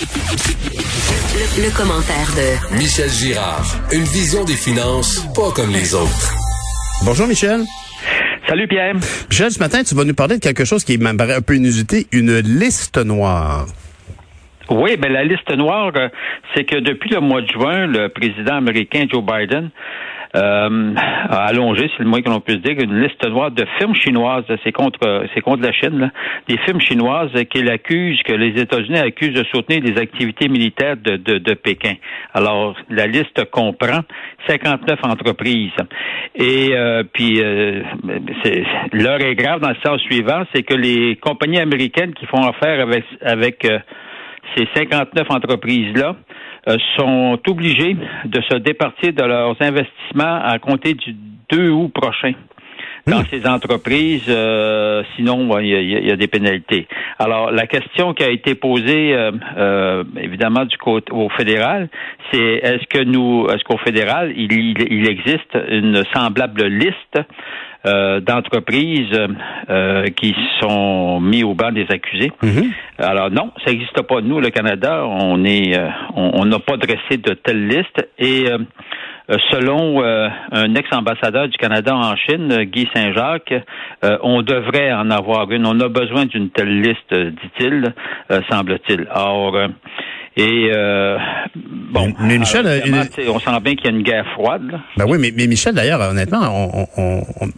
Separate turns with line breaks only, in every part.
Le, commentaire de
Michel Girard. Une vision des finances pas comme les autres.
Bonjour Michel.
Salut Pierre.
Michel, ce matin, tu vas nous parler de quelque chose qui m'apparaît un peu inusité, une liste noire.
Oui, ben la liste noire, euh, c'est que depuis le mois de juin, le président américain Joe Biden euh, a allongé, c'est le moins que l'on puisse dire, une liste noire de firmes chinoises. C'est contre, c'est contre la Chine, là, des firmes chinoises qu'il accuse, que les États-Unis accusent de soutenir les activités militaires de, de, de Pékin. Alors, la liste comprend 59 entreprises. Et euh, puis, euh, l'heure est grave dans le sens suivant, c'est que les compagnies américaines qui font affaire avec, avec euh, ces 59 entreprises-là sont obligées de se départir de leurs investissements à compter du 2 août prochain dans hmm. ces entreprises, euh, sinon il y, a des pénalités. Alors la question qui a été posée euh, évidemment du côté au fédéral, c'est est-ce que nous, est-ce qu'au fédéral il, il, existe une semblable liste euh, d'entreprises euh, qui sont mis au banc des accusés? Mhm. Alors non, ça n'existe pas. Nous, le Canada, on est, euh, on n'a pas dressé de telle liste et selon un ex-ambassadeur du Canada en Chine, Guy Saint-Jacques, on devrait en avoir une. On a besoin d'une telle liste, dit-il, semble-t-il. Or, et euh, bon,
mais Michel,
on sent bien qu'il y a une guerre froide.
Ben oui, mais, mais Michel, d'ailleurs, honnêtement,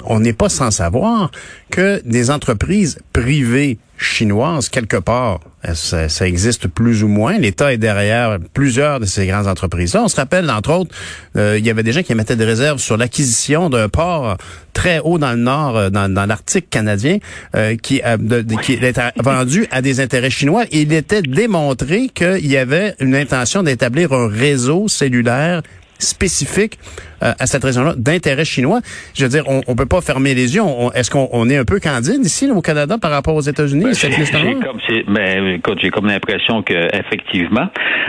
on n'est pas sans savoir que des entreprises privées chinoises, quelque part, ça, existe plus ou moins. L'État est derrière plusieurs de ces grandes entreprises-là. On se rappelle, entre autres, euh, il y avait des gens qui mettaient des réserves sur l'acquisition d'un port très haut dans le nord, euh, dans, l'Arctique canadien, euh, qui, a, qui était vendu à des intérêts chinois. Il était démontré qu'il y avait une intention d'établir un réseau cellulaire spécifique euh, à cette région-là d'intérêt chinois. Je veux dire, on, on peut pas fermer les yeux. Est-ce qu'on est un peu candide ici au Canada par rapport aux États-Unis
ben, J'ai comme, ben, écoute, j'ai comme l'impression que effectivement,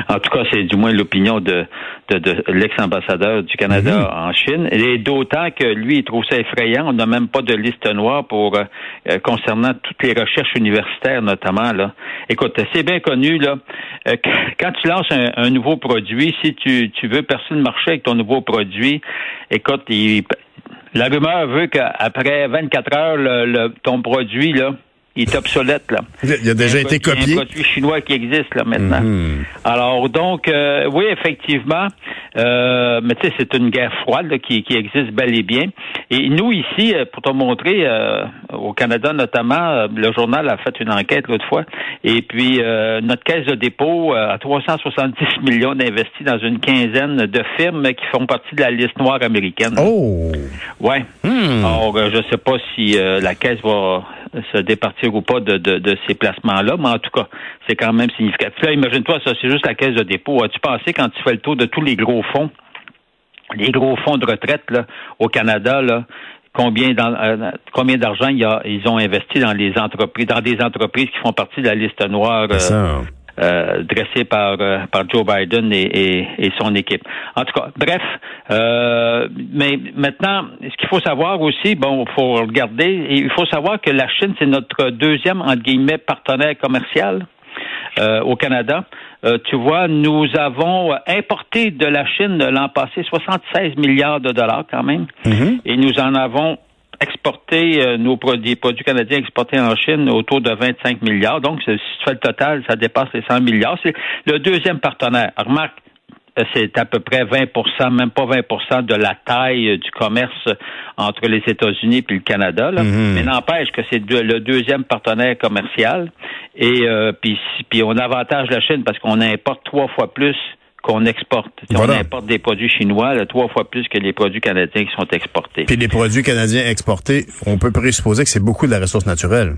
en tout cas, c'est du moins l'opinion de, de, de l'ex-ambassadeur du Canada mm-hmm. en Chine. Et d'autant que lui, il trouve ça effrayant. On n'a même pas de liste noire pour euh, euh, concernant toutes les recherches universitaires, notamment là. Écoute, c'est bien connu là. quand tu lances un, un nouveau produit, si tu, tu veux personne marcher avec ton nouveau produit, écoute, la rumeur veut qu'après 24 heures, le, ton produit, là, il est obsolète là.
Il a déjà été copié.
Il y a un produit chinois qui existe là maintenant. Mhm. Alors donc euh, oui effectivement, euh, mais tu sais c'est une guerre froide qui, qui existe bel et bien. Et nous ici euh, pour te montrer au Canada notamment, le journal a fait une enquête l'autre fois et puis notre caisse de dépôt a 370 millions d'investis dans une quinzaine de firmes qui font partie de la liste noire américaine.
Oh.
Ouais.
Hmm.
Alors je sais pas si la caisse va se départir ou pas de, de, ces placements-là, mais en tout cas, c'est quand même significatif. Là, imagine-toi, ça, c'est juste la caisse de dépôt. As-tu pensé quand tu fais le tour de tous les gros fonds, les gros fonds de retraite là, au Canada, là, combien euh, combien d'argent ils ont investi dans les entreprises, dans des entreprises qui font partie de la liste noire.
Euh,
euh, dressé par euh, par Joe Biden et, et, son équipe. En tout cas, bref. Euh, mais maintenant, ce qu'il faut savoir aussi, bon, il faut regarder. Il faut savoir que la Chine, c'est notre deuxième entre guillemets partenaire commercial. au Canada. tu vois, nous avons importé de la Chine l'an passé 76 milliards de dollars quand même,
mm-hmm.
et nous en avons exporter euh, nos produits, produits canadiens exportés en Chine autour de 25 milliards. Donc, si tu fais le total, ça dépasse les 100 milliards. C'est le deuxième partenaire. Remarque, euh, c'est à peu près 20% même pas 20% de la taille du commerce entre les États-Unis et le Canada.
Mm-hmm.
Mais n'empêche que c'est le deuxième partenaire commercial. Et euh, puis, puis on avantage la Chine parce qu'on importe trois fois plus qu'on exporte. On importe des produits chinois trois fois plus que les produits canadiens qui sont exportés.
Puis les produits canadiens exportés, on peut présupposer que c'est beaucoup de la ressource naturelle.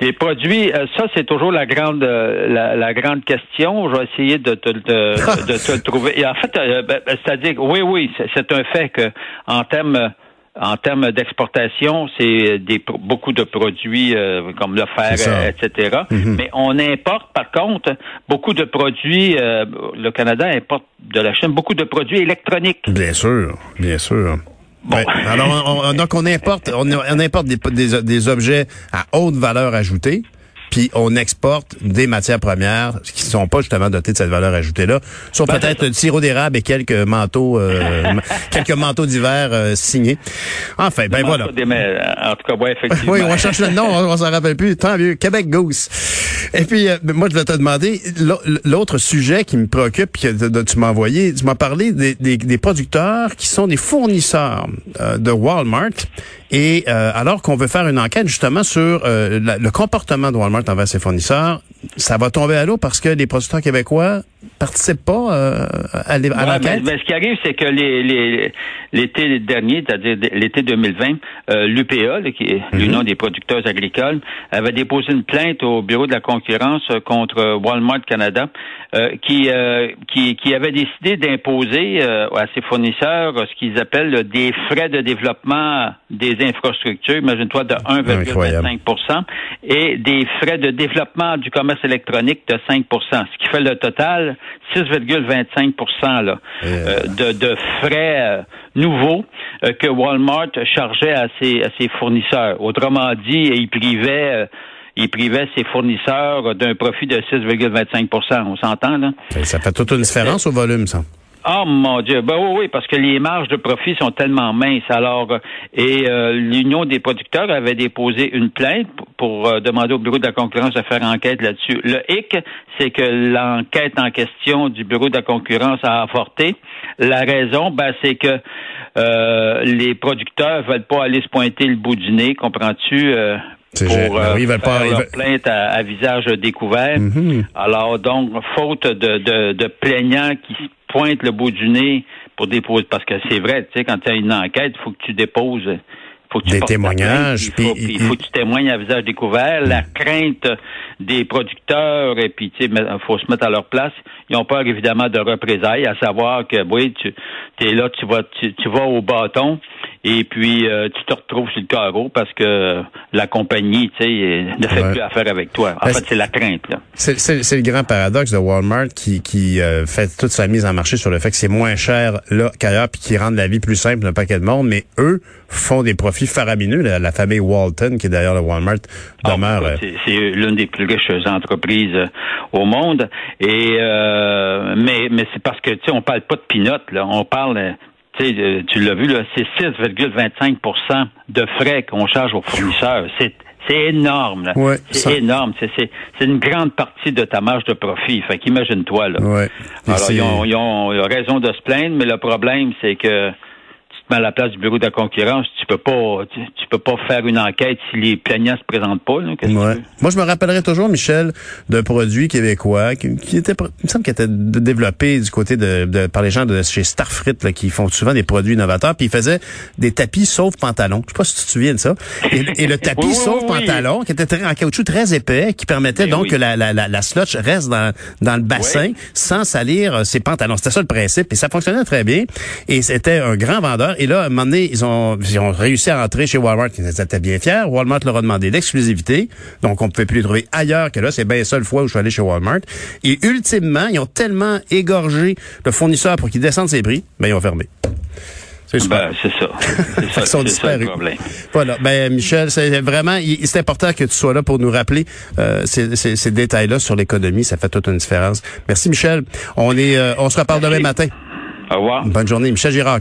Les produits, euh, ça c'est toujours la grande euh, la, grande question. Je vais essayer de te, de, te le trouver. Et en fait, euh, ben, ben, c'est-à-dire, oui, oui, c'est un fait que en termes en termes d'exportation, c'est des beaucoup de produits euh, comme le fer, etc.
Mhm.
Mais on importe, par contre, beaucoup de produits. Euh, le Canada importe de la Chine beaucoup de produits électroniques.
Bien sûr, bien sûr. Bon. alors, donc on importe, on, importe des, des, des, objets à haute valeur ajoutée. Puis on exporte des matières premières qui ne sont pas justement dotées de cette valeur ajoutée-là, sauf
Ben,
peut-être le sirop d'érable et quelques manteaux, euh, quelques manteaux d'hiver euh, signés. Enfin, ben voilà.
Mais, En tout cas, ouais, effectivement.
Oui, on cherche le nom, on, on s'en rappelle plus. Tant mieux. Québec Goose. Et puis, euh, moi, je vais te demander, l'au- l'autre sujet qui me préoccupe, que tu m'as envoyé, tu m'as parlé des, des- des producteurs qui sont des fournisseurs euh, de Walmart. Et euh, alors qu'on veut faire une enquête justement sur euh, le comportement de Walmart envers ses fournisseurs, ça va tomber à l'eau parce que les producteurs québécois participent pas euh, à l'é- à
Ouais,
l'enquête?
mais, mais ce qui arrive, c'est que les- les- l'été dernier, c'est-à-dire l'été 2020, euh, l'UPA, là, qui est
Mhm.
l'Union des producteurs agricoles, avait déposé une plainte au bureau de la concurrence euh, contre Walmart Canada, euh, qui, qui qui avait décidé d'imposer à ses fournisseurs ce qu'ils appellent des frais de développement des infrastructures, imagine-toi de 1,25% et des frais de développement du commerce électronique de 5% ce qui fait le total 6,25 là, euh, de, de frais euh, nouveaux euh, que Walmart chargeait à ses, à ses fournisseurs. Autrement dit, il privait euh, il privait ses fournisseurs d'un profit de 6,25% On s'entend, là?
Ça fait toute une différence au volume, ça.
Oh mon Dieu, ben oui, oui, parce que les marges de profit sont tellement minces. Alors, euh, et euh, l'Union des producteurs avait déposé une plainte pour, euh, demander au Bureau de la concurrence de faire enquête là-dessus. Le hic, c'est que l'enquête en question du Bureau de la concurrence a avorté. La raison, ben, c'est que euh, les producteurs veulent pas aller se pointer le bout du nez, comprends-tu? Euh, pour
gé- ben
euh,
oui, pas-
faire
ils
leur plainte à, à visage découvert.
Mhm.
Alors donc, faute de, de, de plaignants qui se pointent le bout du nez pour déposer, parce que c'est vrai, tu sais, quand tu as une enquête, il faut que tu déposes. Faut que tu
Des témoignages,
plainte, Il faut,
puis-
il faut que tu témoignes à visage découvert. La crainte des producteurs, et puis tu sais, il faut se mettre à leur place. Ils ont peur évidemment de représailles, à savoir que oui, tu es là, tu vas, tu, tu vas au bâton, et puis euh, tu te retrouves sur le carreau parce que la compagnie, tu sais, ne fait
Ouais.
plus affaire avec toi. En
Ben,
fait, c'est la crainte. Là.
C'est le grand paradoxe de Walmart qui, qui euh, fait toute sa mise en marché sur le fait que c'est moins cher là qu'ailleurs puis qui rendent la vie plus simple d'un paquet de monde, mais eux font des profits faramineux. La, la famille Walton, qui est d'ailleurs le Walmart,
Ah,
demeure... euh,
c'est- l'une des plus riches entreprises euh, au monde. Et euh, mais mais c'est parce que tu sais, on parle pas de peanuts, là. On parle euh, tu sais, euh, tu l'as vu, là, c'est 6,25% de frais qu'on charge aux fournisseurs. C'est c'est énorme. là.
Ouais,
c'est
ça-
énorme. C'est c'est c'est une grande partie de ta marge de profit. Fait qu'imagine-toi là.
ouais.
Alors ils ont, ils ont raison de se plaindre, mais le problème c'est que mets à la place du bureau de la concurrence, tu peux pas tu, tu peux pas faire une enquête si les plaignants se présentent pas. Là,
Ouais. Moi, je me rappellerai toujours, Michel, d'un produit québécois qui, qui était, il me semble qu'il était développé du côté de, de- par les gens de chez Starfrit, là, qui font souvent des produits innovateurs, puis ils faisaient des tapis sauf pantalon. Je sais pas si tu te souviens de ça. Et, et le tapis
Oui,
sauf
oui, oui.
pantalon, qui était très, en caoutchouc très épais, qui permettait
Ben
donc que la, la, la, la slotch reste dans, dans le bassin sans salir euh, ses pantalons. C'était ça le principe, et ça fonctionnait très bien. Et c'était un grand vendeur. Et là, à un moment donné, ils ont, ils ont réussi à entrer chez Walmart. Ils étaient bien fiers. Walmart leur a demandé l'exclusivité. Donc, on ne pouvait plus les trouver ailleurs que là. C'est bien la seule fois où je suis allé chez Walmart. Et ultimement, ils ont tellement égorgé le fournisseur pour qu'il descende ses prix, ben, ils ont fermé. C'est super.
Ben, ça. C'est ça,
Ils sont
c'est ça le
disparus. Voilà. Ben, Michel, c'est vraiment, c'est important que tu sois là pour nous rappeler euh, ces, ces- ces détails-là sur l'économie. Ça fait toute une différence. Merci, Michel. On est, euh, on se reparle demain matin.
Au revoir.
Bonne journée. Michel Girard.